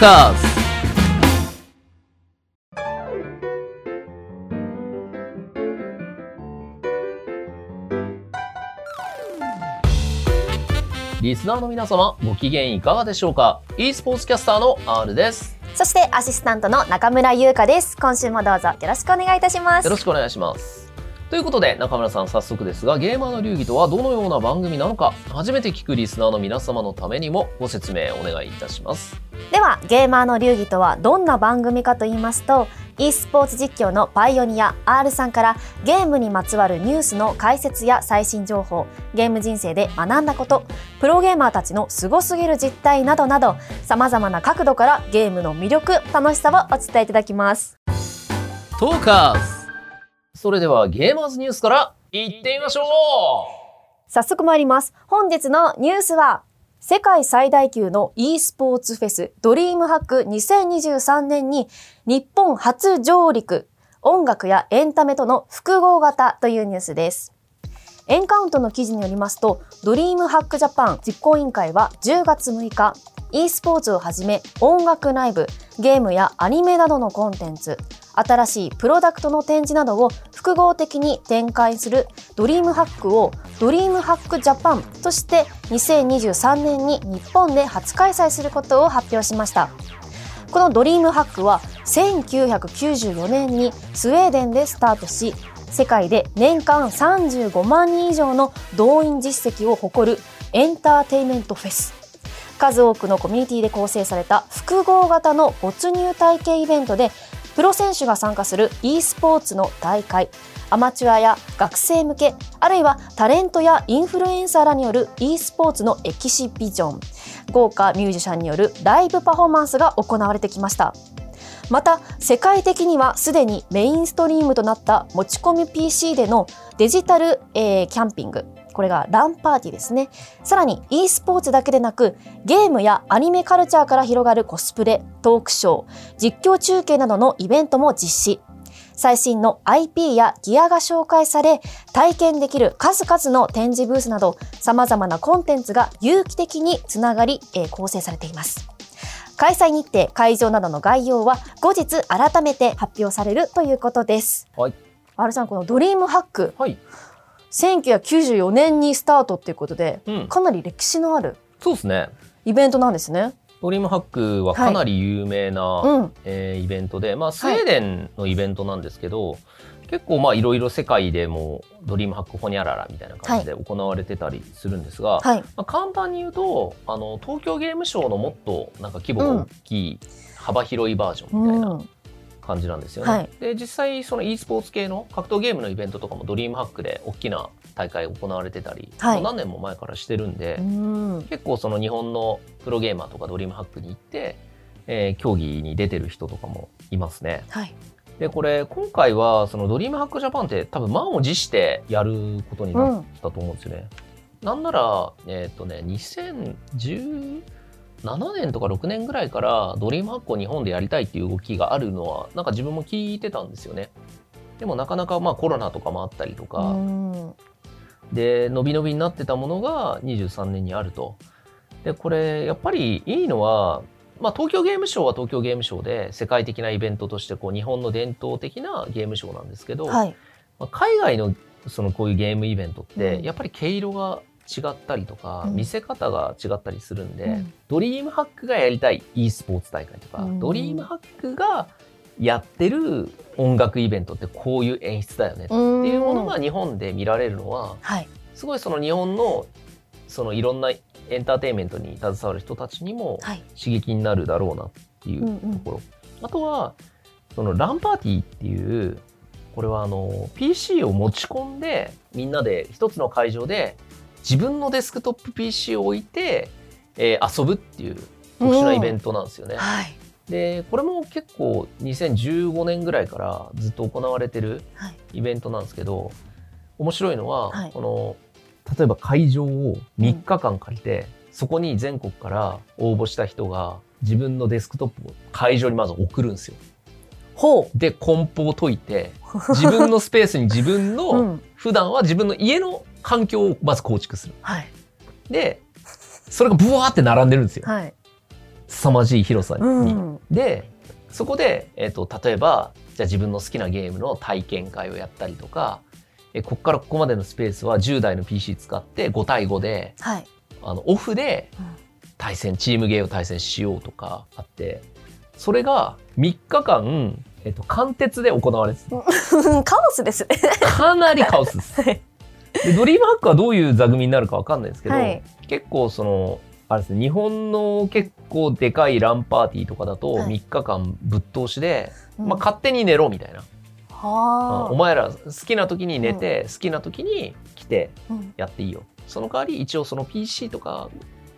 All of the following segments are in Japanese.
ーカーズリスナーの皆様、ご機嫌いかがでしょうか？e スポーツキャスターの R です。そしてアシスタントの中村優香です。今週もどうぞよろしくお願いいたします。よろしくお願いします。ということで、中村さん早速ですが、ゲーマーの流儀とはどのような番組なのか、初めて聞くリスナーの皆様のためにもご説明お願いいたします。ではゲーマーの流儀とはどんな番組かと言いますと e スポーツ実況のパイオニア R さんからゲームにまつわるニュースの解説や最新情報ゲーム人生で学んだことプロゲーマーたちのすごすぎる実態などなどさまざまな角度からゲームの魅力楽しさをお伝えいただきますトーカーズそれではゲーマーズニュースから行ってみましょう。早速参ります。本日のニュースは世界最大級の e スポーツフェスドリームハック2023年に日本初上陸。音楽やエンタメとの複合型というニュースです。エンカウントの記事によりますと、ドリームハックジャパン実行委員会は10月6日、e スポーツをはじめ音楽ライブ、ゲームやアニメなどのコンテンツ、新しいプロダクトの展示などを複合的に展開するドリームハックをドリームハックジャパンとして2023年に日本で初開催することを発表しました。このドリームハックは1994年にスウェーデンでスタートし世界で年間35万人以上の動員実績を誇るエンターテイメントフェス数多くのコミュニティで構成された複合型の没入体験イベントでプロ選手が参加する e スポーツの大会アマチュアや学生向けあるいはタレントやインフルエンサーらによる e スポーツのエキシビジョン豪華ミュージシャンによるライブパフォーマンスが行われてきました。また世界的にはすでにメインストリームとなった持ち込み PC でのデジタル、えーキャンピングこれがランパーティーですね。さらに e スポーツだけでなくゲームやアニメカルチャーから広がるコスプレトークショー実況中継などのイベントも実施。最新の IP やギアが紹介され体験できる数々の展示ブースなど様々なコンテンツが有機的につながり、えー構成されています。開催日程会場などの概要は後日改めて発表されるということです。はい。R さんこのドリームハック。はい。1994年にスタートっていうことでうん。かなり歴史のあるそうですね。イベントなんですね。ドリームハックはかなり有名な、うん。えーイベントで、まあ、スウェーデンのイベントなんですけど、結構まあいろいろ世界でもドリームハックホニャララみたいな感じで行われてたりするんですが、はい。まあ、簡単に言うとあの東京ゲームショウのもっとなんか規模が大きい、幅広いバージョンみたいなうん感じなんですよね。はいで実際その e スポーツ系の格闘ゲームのイベントとかもドリームハックで大きな大会行われてたり、はいもう何年も前からしてるんで、うん結構その日本のプロゲーマーとかドリームハックに行って、えー競技に出てる人とかもいますね。はいでこれ今回はそのドリームハックジャパンって多分満を持してやることになったと思うんですよね。なんならえっ、とね2017年とか6年ぐらいからドリームハックを日本でやりたいっていう動きがあるのはなんか自分も聞いてたんですよね。でもなかなかまあコロナとかもあったりとか、うんで伸び伸びになってたものが23年にあると。でこれやっぱりいいのは、まあ、東京ゲームショウは東京ゲームショウで世界的なイベントとしてこう日本の伝統的なゲームショウなんですけど、はいまあ、海外のそのこういうゲームイベントってうんやっぱり毛色が違ったりとか、うん。見せ方が違ったりするんで、うん。ドリームハックがやりたい e スポーツ大会とか、うん。ドリームハックがやってる音楽イベントってこういう演出だよねっていうものが日本で見られるのははい。すごいその日本のそのいろんなエンターテインメントに携わる人たちにもはい。刺激になるだろうなっていうところ、あとはそのランパーティーっていうこれはあの PC を持ち込んでみんなで一つの会場で自分のデスクトップ PC を置いて、えー遊ぶっていう特殊なイベントなんですよね。はい。でこれも結構2015年ぐらいからずっと行われてるはい。イベントなんですけど面白いのは、はい。この例えば会場を3日間借りて、そこに全国から応募した人が自分のデスクトップを会場にまず送るんですよ。ほで梱包を解いて 自分のスペースに自分う、の、うん、普段は自分の家の環境をまず構築する。はいでそれがブワーって並んでるんですよ。はい凄まじい広さに。うん。でそこで、えっと例えばじゃあ自分の好きなゲームの体験会をやったりとかえここからここまでのスペースは10台の PC 使って5対5ではい。あのオフでうん対戦チームゲーを対戦しようとかあってそれが3日間、えっと、貫徹で行われてた カオスですね。かなりカオスです。はいでドリームハックはどういう座組になるかわかんないですけど、はい。結構そのあれですね日本の結構でかいランパーティーとかだとはい。3日間ぶっ通しで、うん。まあ、勝手に寝ろみたいな、はあ。お前ら好きな時に寝て、好きな時に来てうん。やっていいよ。その代わり一応その PC とか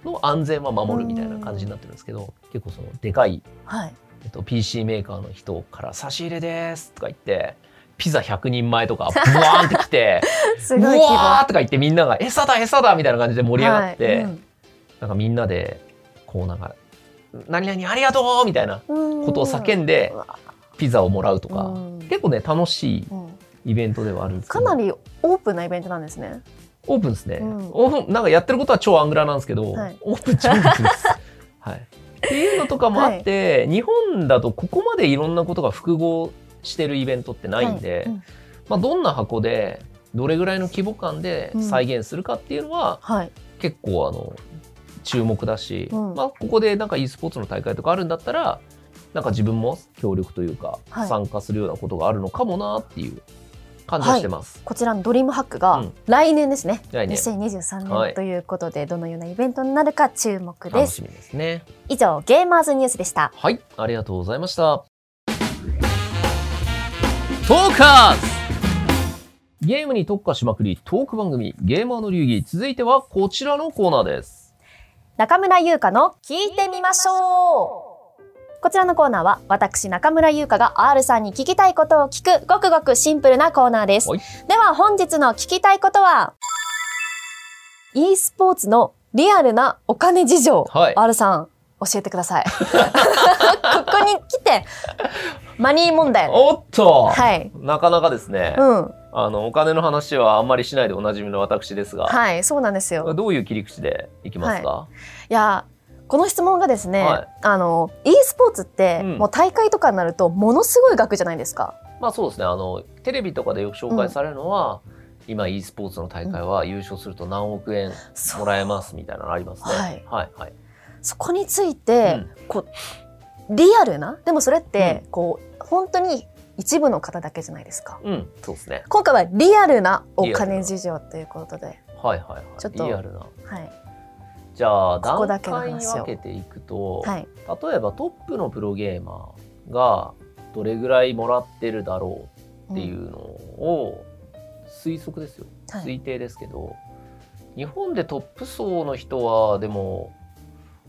の安全は守るみたいな感じになってるんですけど、結構そのでかい、はい。えっと、PC メーカーの人から「差し入れです」とか言ってピザ100人前とか ブワーンって来てすうごい規模。わーとか言ってみんなが「餌だ餌だ」みたいな感じで盛り上がって、はいうん。なんかみんなでこうなんか「何々ありがとう!」みたいなことを叫んでピザをもらうとか、うん。結構ね楽しいうん。イベントではあるんですけど。かなりオープンなイベントなんですね。オープンですね、うん。オープンなんかやってることは超アングラなんですけど、はい。オープン超オープンです。はい、っていうのとかもあって、日本だとここまでいろんなことが複合してるイベントってないんで、はいうんまあ、どんな箱でどれぐらいの規模感で再現するかっていうのは、はい。結構あの注目だし、うんまあ、ここでなんか e スポーツの大会とかあるんだったらなんか自分も協力というか、はい参加するようなことがあるのかもなっていう感じはしてます。こちらのドリームハックがうん来年ですね。来年2023はい年ということで、どのようなイベントになるか注目です。楽しみですね。以上、ゲーマーズニュースでした。はい、ありがとうございました。トーカーズ。ゲームに特化しまくりトーク番組ゲーマーの流儀。続いてはこちらのコーナーです。中村優香の聞いてみましょう。こちらのコーナーは私中村優香が R さんに聞きたいことを聞くごくごくシンプルなコーナーです。はい。では本日の聞きたいことは e スポーツのリアルなお金事情、はい。R さん教えてください。ここに来てマニー問題。おっと、はい。なかなかですね、うん。あのお金の話はあんまりしないでおなじみの私ですが、はいそうなんですよ。どういう切り口でいきますか、い。やこの質問がですね、はい。あの e スポーツって、うん。もう大会とかになるとものすごい額じゃないですか。まあそうですね。あのテレビとかでよく紹介されるのは、今 e スポーツの大会は優勝すると何億円もらえますみたいなのありますね。はい。はいはい。そこについて、うん。こうリアルな？でもそれって、こう本当に一部の方だけじゃないですか。うん、そうですね。今回はリアルなお金事情ということで、はいはいはい。ちょっとリアルな。はいじゃあ段ここだけの階に分けていくと、はい例えばトップのプロゲーマーがどれぐらいもらってるだろうっていうのを推測ですよ。はい推定ですけど、日本でトップ層の人はでも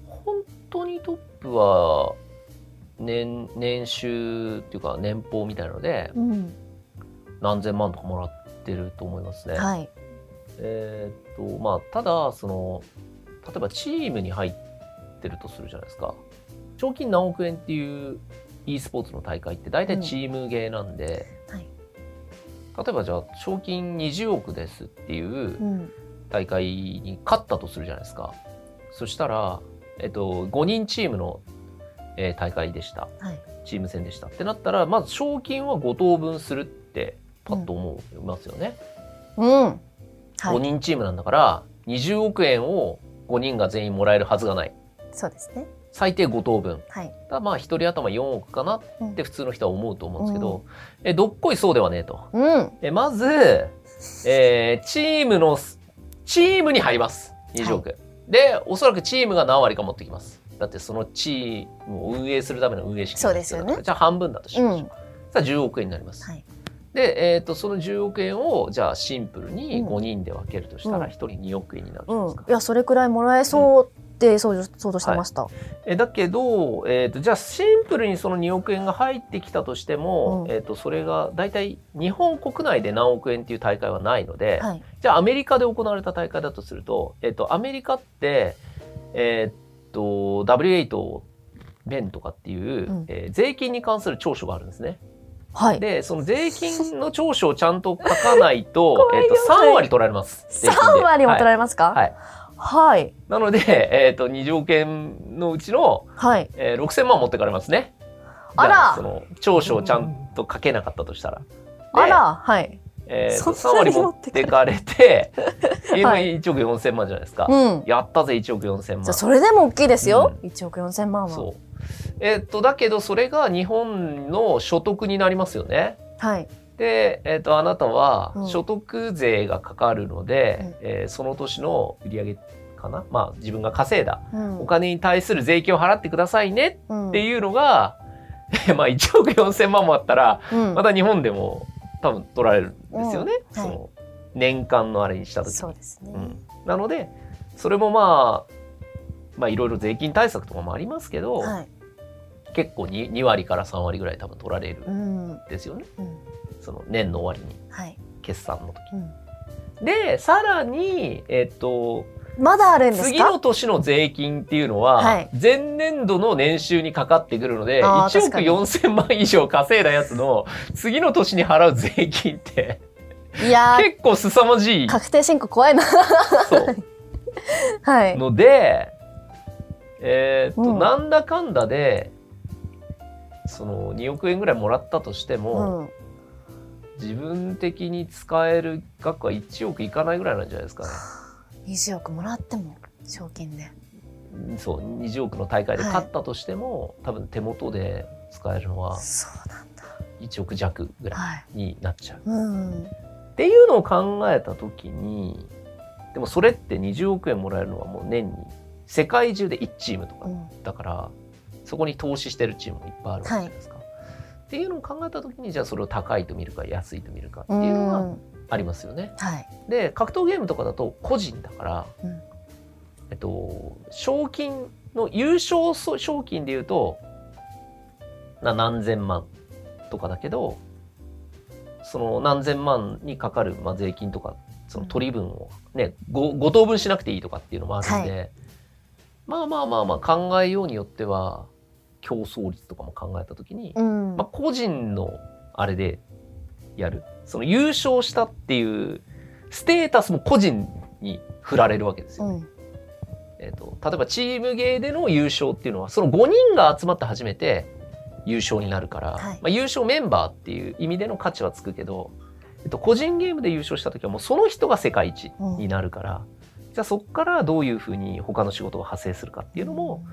本当にトップは年年収っていうか年俸みたいなのでうん。何千万とかもらってると思いますね。はい。えーっとまあただその例えばチームに入ってるとするじゃないですか。賞金何億円っていう e スポーツの大会って大体チームゲーなんで、はい。例えばじゃあ賞金20億ですっていううん。大会に勝ったとするじゃないですか。そしたら、えっと、5人チームの、えー大会でした。はい。チーム戦でした。ってなったらまず賞金は5等分するってパッと思いますよね。うん。は5い人チームなんだから20億円を5人が全員もらえるはずがない。そうですね。最低5等分。はい。まあ1人頭4億かなうん。って普通の人は思うと思うんですけど、えどっこいそうではねえと。うん。えまず、えーチームのチームに入ります。20億、でおそらくチームが何割か持ってきますだってそのチームを運営するための運営資金そうですよね。じゃあ半分だとしましょう、うん。さあ10億円になります、はい。で、えー、とその10億円をじゃあシンプルにうん。5人で分けるとしたうん。ら1人2億円になるじいですか。いやそれくらいもらえそうって想像してました。えだけど、えー、とじゃあシンプルにその2億円が入ってきたとしても、うん。えー、とそれが大体日本国内で何億円っていう大会はないので、はい。じゃあアメリカで行われた大会だとすると,、えー、とアメリカって、えー、と W8 ベンとかっていう、うんえー税金に関する長所があるんですね。はい。でその税金の長所をちゃんと書かないと えっとよ3割取られます。税金で三割も取られますか？はいはいはい。なので、えっ、と、20億円のうちの、はい。えー、6000万持ってかれますね。あらその、長所をちゃんと書けなかったとしたら。であら、はい。えーと、そんなに3割持ってかれて、今はい1億4000万じゃないですか。うん。やったぜ、1億4000万。じゃあそれでも大きいですよ。1億4千万は。そう。えっ、と、だけど、それが日本の所得になりますよね。はい。で、えっ、と、あなたはうん所得税がかかるので、うんえーその年の売り上げかな？まあ、自分が稼いだうんお金に対する税金を払ってくださいねうんっていうのが、まあ、1億4000万もあったら、うんまた日本でも多分取られるんですよね。うんはいその年間のあれにした時にそうですね。うん、なのでそれもまあまあいろいろ税金対策とかもありますけど、はい。結構に 2, 割から3割ぐらい多分取られるうんん。ですよねうん。その年の終わりにはい。決算の時。うん。でさらにえっとまだあるんです次のか年の税金っていうのは、はい前年度の年収にかかってくるのであー1億確かに4000万以上稼いだやつの次の年に払う税金っていやー、結構凄まじい確定申告怖いな。そう はい。ので、えーっと、うんなんだかんだで、その2億円ぐらいもらったとしてうも、ん。自分的に使える額は1億いかないぐらいなんじゃないですかね。20億もらっても、賞金で。そう、20億の大会で勝ったとしても、多分手元で使えるのはそうなんだ。1億弱ぐらはい。いになっちゃう。うん。っていうのを考えた時に、でもそれって20億円もらえるのはもう年に世界中で1チームとかうん。だからそこに投資してるチームもいっぱいあるわけじゃないですか。っていうのを考えた時にじゃあそれを高いと見るか安いと見るかっていうのがん。ありますよね。はい。で格闘ゲームとかだと個人だから、うんえっと、賞金の優勝賞金でいうとな何千万とかだけどその何千万にかかる、まあ、税金とかその取り分をね、ご 5, 等分しなくていいとかっていうのもあるんで、まあまあまあまあ考えようによっては競争率とかも考えた時に、うん。まあ、個人のあれでやるその優勝したっていうステータスも個人に振られるわけですよ、うん。えー、と例えばチームゲーでの優勝っていうのはその5人が集まって初めて優勝になるから、はいまあ、優勝メンバーっていう意味での価値はつくけど、えっと、個人ゲームで優勝した時はもうその人が世界一になるから、じゃあそこからどういうふうに他の仕事が派生するかっていうのも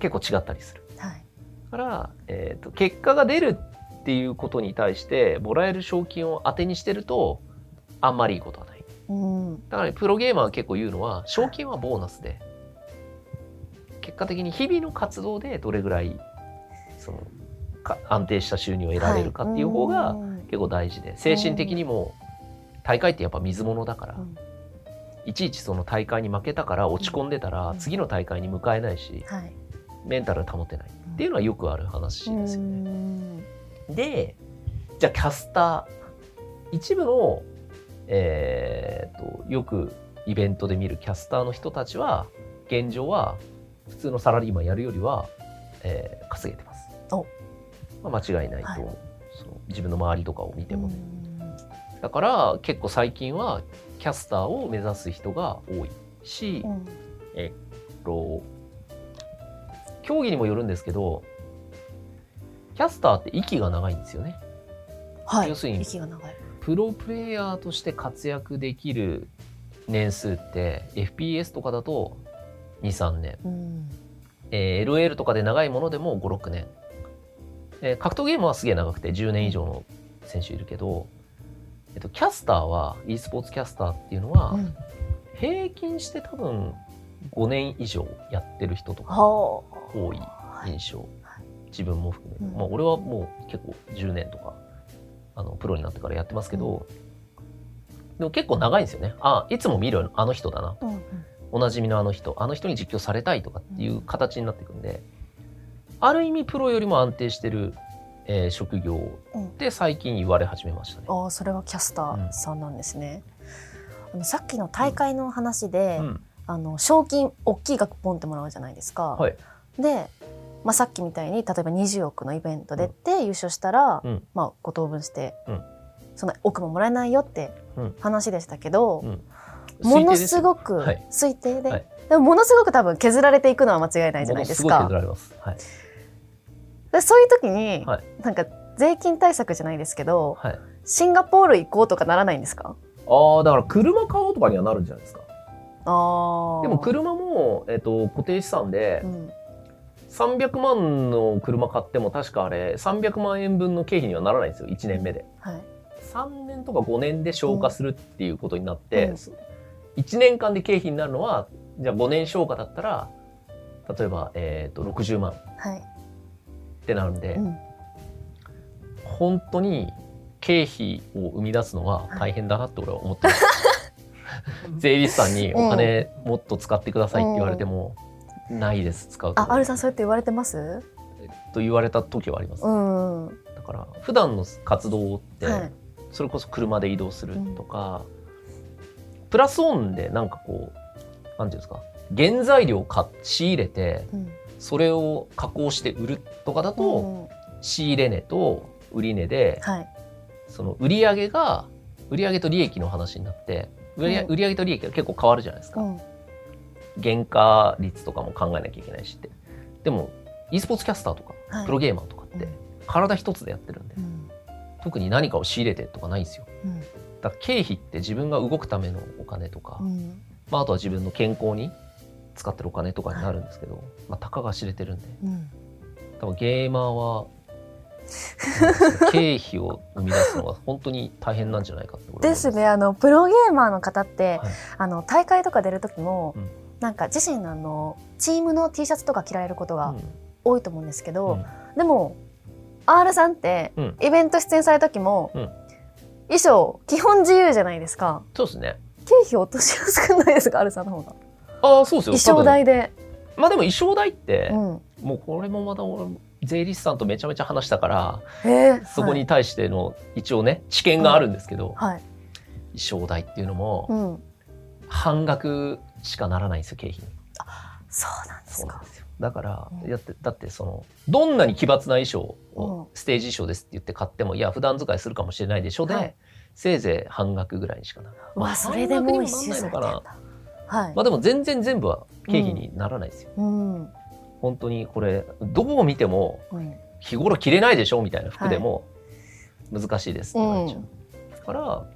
結構違ったりする。はい。だから、えー、と結果が出るっていうことに対してもらえる賞金を当てにしてるとあんまりいいことはない。うん。だから、ね、プロゲーマーは結構言うのは賞金はボーナスで結果的に日々の活動でどれぐらいそのか安定した収入を得られるかっていう方がうん結構大事で精神的にも大会ってやっぱ水物だからうんいちいちその大会に負けたから落ち込んでたらうん次の大会に向かえないしはい。メンタル保てないっていうのはよくある話ですよね。うんでじゃあキャスター一部の、えー、とよくイベントで見るキャスターの人たちは現状は普通のサラリーマンやるよりは、えー稼げてます。おまあ、間違いないとはいその自分の周りとかを見てもね。うんだから結構最近はキャスターを目指す人が多いし、うんえっと競技にもよるんですけどキャスターって息が長いんですよね。はい。要するに息が長い。プロプレイヤーとして活躍できる年数って FPS とかだと23年、うん。えー LL とかで長いものでも56年、えー格闘ゲームはすげえ長くて10年以上の選手いるけど、えっと、キャスターは e スポーツキャスターっていうのはうん平均して多分5年以上やってる人とかは多。い。印象、自分も含め、うん。まあ、俺はもう結構10年とかあのプロになってからやってますけど、でも結構長いんですよね。あいつも見るあの人だな。うんうん。おなじみのあの人。あの人に実況されたいとかっていう形になっていくんで、ある意味プロよりも安定してる、えー職業うん。って最近言われ始めましたね。ああ、それはキャスターさんなんですね。あのさっきの大会の話で、うん。あの賞金大きい額ポンってもらうじゃないですか。はい。で、まあ、さっきみたいに例えば20億のイベント出て優勝したら、うん。まあ、5等分して、うん。そんな億ももらえないよってうん。話でしたけど、うん。ものすごくはい。推定で、はい。でもものすごく多分削られていくのは間違いないじゃないですかすごい削。られます。はい。でそういう時に、はい。なんか税金対策じゃないですけどはい。シンガポール行こうとかならないんですか？ああ、だから車買おうとかにはなるんじゃないですか。あでも車も、えっと、固定資産でうん300万の車買っても確かあれ300万円分の経費にはならないんですよ1年目で。はい。3年とか5年で消化するっていうことになって、うん。1年間で経費になるのはじゃあ5年消化だったら例えば、えー、と60万はい、ってなるんで、うん。本当に経費を生み出すのは大変だなって俺は思ってます。税理士さんにお金もっと使ってくださいって言われても、ないです使うと。あアルさんそうやって言われてます？と言われた時はあります、うん。はだから普段の活動って、い。それこそ車で移動するとか、プラスオンでなんかこうなんていうんですか原材料を買っ仕入れてうん。それを加工して売るとかだと、うん。仕入れ値と売値ではい。その売上が売上と利益の話になって売上,、うん。売上と利益が結構変わるじゃないですか、うん原価率とかも考えなきゃいけないしって。でも e スポーツキャスターとか、はい。プロゲーマーとかってうん。体一つでやってるんで、うん。特に何かを仕入れてとかないんですよ。うん。だから経費って自分が動くためのお金とか、うん。まあ、あとは自分の健康に使ってるお金とかになるんですけど、まあ、たかが知れてるんで。うん。多分ゲーマーは 経費を生み出すのは本当に大変なんじゃないかってでますね。あのプロゲーマーの方って、はい。あの大会とか出る時も、うんなんか自身のあのチームの T シャツとか着られることがうん。多いと思うんですけど、うん。でも R さんって、うん。イベント出演される時も、うん。衣装基本自由じゃないですか。そうですね。経費落としやすくないですか？R さんの方が。ああそうですよ。衣装代で、まあでも衣装代って、うん、もうこれもまた俺税理士さんとめちゃめちゃ話したからえーそこに対しての一応ね知見があるんですけど、はい、はい。衣装代っていうのもうん、半額しかならないんですよ経費に。そうなんですか。そうなんですよ。だから、うん。やってだってそのどんなに奇抜な衣装うん。をステージ衣装ですって言って買ってもいや普段使いするかもしれないでしょで、はい。せいぜい半額ぐらいにしかならない。うわそれでもう一周ん。はい、まあでも全然全部は経費にならないですよ。うん。本当にこれどこを見てもうん。日頃着れないでしょみたいな服でも難しいですって言われちゃう。だから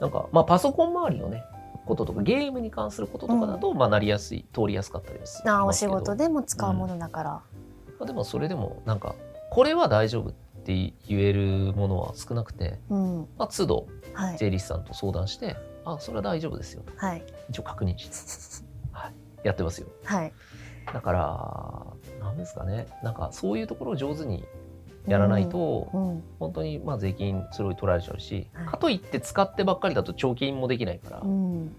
なんかまあパソコン周りのねこととかゲームに関することとかだと、まあなりやすい通りやすかったりはしあーお仕事でも使うものだから、まあでもそれでもなんかこれは大丈夫って言えるものは少なくて、うん。まあ、都度はい。税理士さんと相談してあそれは大丈夫ですよ。とはい。一応確認して、はい、やってますよ。はい。だからなんですかね。なんかそういうところを上手にやらないと、うん。本当にまあ税金すごい取られちゃうし、はい。かといって使ってばっかりだと貯金もできないから、うん。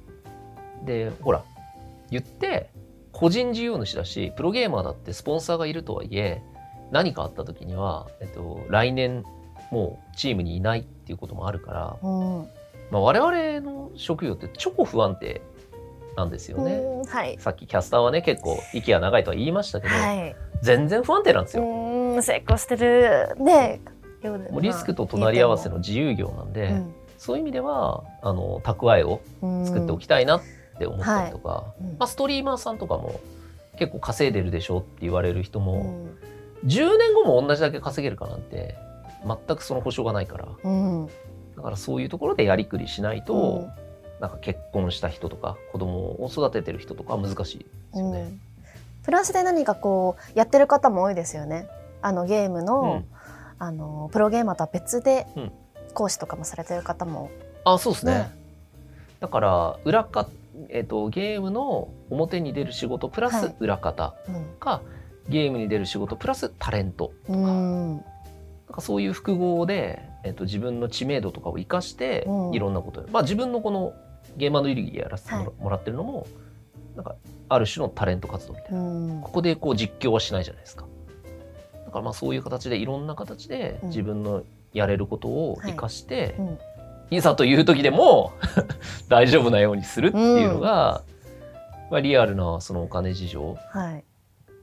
でほら言って個人事業主だしプロゲーマーだってスポンサーがいるとはいえ何かあった時には、えっと、来年もうチームにいないっていうこともあるから、うん。まあ、我々の職業って超不安定なんですよね。うん。はい。さっきキャスターはね結構息が長いとは言いましたけど、はい。全然不安定なんですうよ。成功してるね。リスクと隣り合わせの自由業なんで、うん。そういう意味ではあの蓄えをうん。作っておきたいなって思ったりとか、うん。まあ、ストリーマーさんとかも結構稼いでるでしょって言われる人うも、ん。10年後も同じだけ稼げるかなんて全くその保証がないから。うん。だからそういうところでやりくりしないと、うん。なんか結婚した人とか子供を育ててる人とかは難しいですよね。うん。プラスで何かこうやってる方も多いですよねあのゲームの,、うん。あのプロゲーマーとは別でうん。講師とかもされてる方も、あそうですね。ね。だから裏か、えっとゲームの表に出る仕事プラスはい。裏方うん。か、ゲームに出る仕事プラスタレントうん。なんかそういう複合で、えっと、自分の知名度とかを生かして、うん。いろんなことまあ自分のこのゲーマーの流儀やらせてもら,、ってるのもなんかある種のタレント活動みたいな、うん。ここでこう実況はしないじゃないですかだからまあそういう形でいろんな形でうん。自分のやれることを生かして、うん。いざという時でも 大丈夫なようにするっていうのが、まあ、リアルなそのお金事情はい。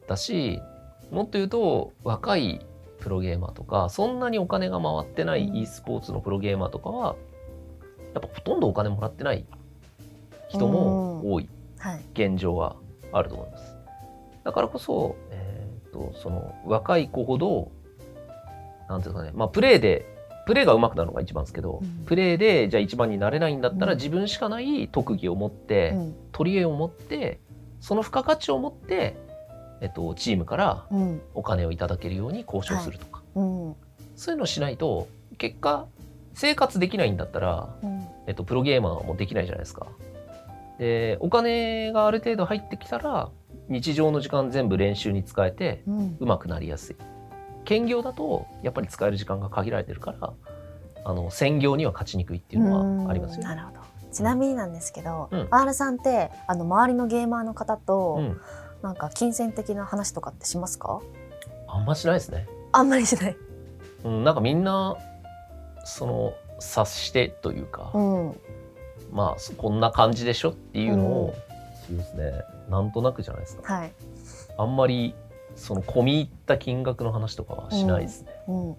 だしもっと言うと若いプロゲーマーとかそんなにお金が回ってないうん。e スポーツのプロゲーマーとかはやっぱほとんどお金もらってない人も多いはい。現状はあると思います。だからこそ、えー、とその若い子ほどなんていうかね、まあ、プレーでプレーが上手くなるのが一番ですけど、うんプレーでじゃあ一番になれないんだったら、うん自分しかない特技を持って、うん。取り柄を持ってその付加価値を持って、えっと、チームからうん。お金をいただけるように交渉するとか、うん。そういうのをしないと結果生活できないんだったら、うん。えっと、プロゲーマーもできないじゃないですか。でお金がある程度入ってきたら日常の時間全部練習に使えてうん。上手くなりやすい。兼業だとやっぱり使える時間が限られてるからあの専業には勝ちにくいっていうのはありますよね。なるほど。ちなみになんですけど、うん R さんってあの周りのゲーマーの方と、うん、なんか金銭的な話とかってしますか？あんましないですね。あんまりしない。うん、なんかみんなその察してというか、うん。まあそこんな感じでしょっていうのを、そうですねなんとなくじゃないですか。はい。あんまりその込み入った金額の話とかはしないですね。うん。うん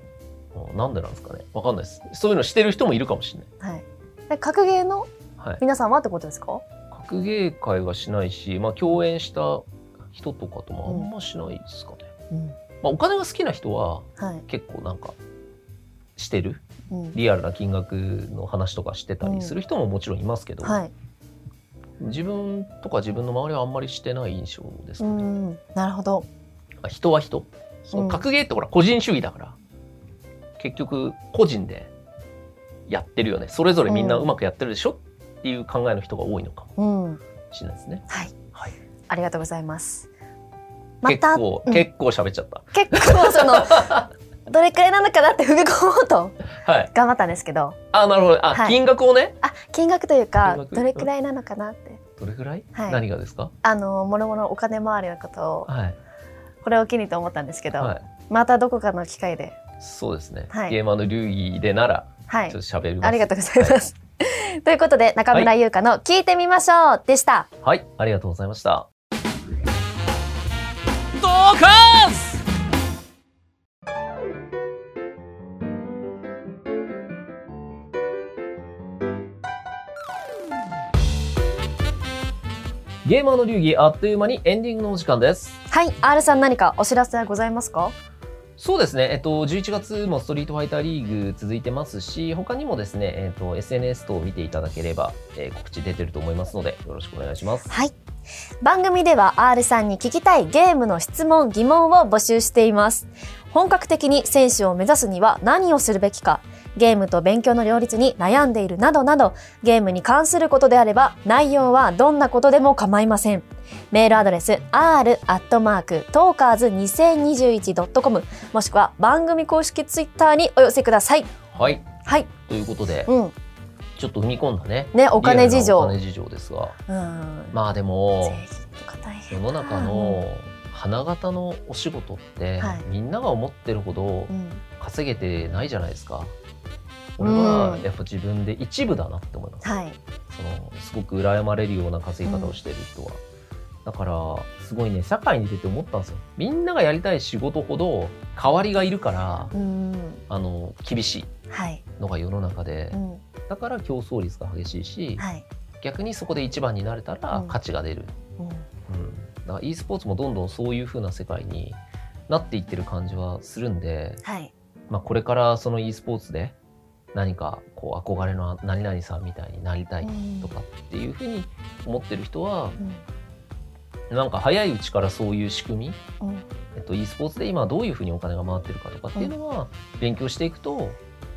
なんでなんですかねわかんないです。そういうのしてる人もいるかもしれない。はい。で格ゲーのはい。皆さんはってことですか？格ゲー会はしないし、まあ共演した人とかともあんましないですかね。うん。まあお金が好きな人ははい。結構なんかしてる？うん。リアルな金額の話とかしてたりする人ももちろんいますけど、はい。自分とか自分の周りはあんまりしてない印象ですうかね。ん。なるほど。あ人は人。その格ゲーってほら個人主義だから、結局個人でやってるよね。それぞれみんなうまくやってるでしょっていう考えの人が多いのかもうん。しれないですね。はい。はい。ありがとうございます。ま結た構、うん結構喋っちゃった。結構その どれくらいなのかなって踏み込もうとはい。頑張ったんですけど、あ、なるほど。あ、はい金額をね。あ金額というかどれくらいなのかなって。どれぐらい、はい何がですか？あのもろもろお金回りのことをはい。これを機にと思ったんですけど、はい。またどこかの機会でそうですね。はいゲーマーの流儀でなら、はいちょっと喋ります。ありがとうございます。ということで中村優香の聞いてみましょうでした。はい。ありがとうございました。ドカンゲーマーの流儀、あっという間にエンディングのお時間です。はい、R さん何かお知らせはございますか？そうですね、えっと、11月もストリートファイターリーグ続いてますし、他にもですね、えっと、SNS 等を見ていただければ、えー告知出てると思いますので、よろしくお願いします。はい。番組では R さんに聞きたいゲームの質問、疑問を募集しています。本格的に選手を目指すには何をするべきか、ゲームと勉強の両立に悩んでいるなどなど、ゲームに関することであれば、内容はどんなことでも構いません。メールアドレス r.tokers2021.com もしくは番組公式ツイッターにお寄せください。はい。はい。ということで、うん。ちょっと踏み込んだね。ね、お金事情。お金事情ですが。うん。まあでも世の中の花形のお仕事って、はいみんなが思ってるほどうん。稼げてないじゃないですか。俺はやっぱ自分で一部だなって思います。はい。そのすごく羨まれるような稼ぎ方をしている人は、だからすごいね社会に出て思ったんですよみんながやりたい仕事ほど代わりがいるからうん。あの厳しいはい。のが世の中でうん。だから競争率が激しいしはい。逆にそこで一番になれたらうん価値が出る、うん。うん、だから e スポーツもどんどんそういう風な世界になっていってる感じはするんで、はい。まあ、これからその e スポーツで何かこう憧れの何々さんみたいになりたいとかっていうふうに思ってる人はなんか早いうちからそういう仕組み、うん。うん。えっと、e スポーツで今どういうふうにお金が回ってるかとかっていうのは勉強していくと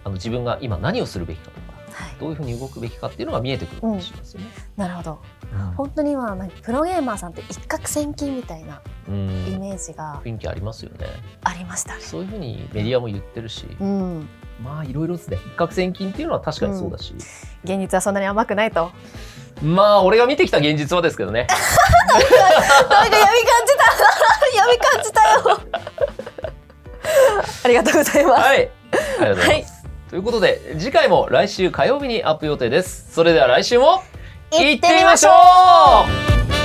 あの自分が今何をするべきかとかはい。どういうふうに動くべきかっていうのが見えてくるかもしれないですよね。なるほど。うん本当にはなんかプロゲーマーさんって一攫千金みたいなうんイメージが雰囲気ありますよね。ありましたね。そういうふうにメディアも言ってるし、うん。まあいろいろですね。一攫千金っていうのは確かにそうだし、現実はそんなに甘くないと。まあ俺が見てきた現実はですけどね。なんか闇感じた 闇感じたよありがとうございます。はい。ありがとうございます。ということで、次回も来週火曜日にアップ予定です。それでは来週も行ってみましょう。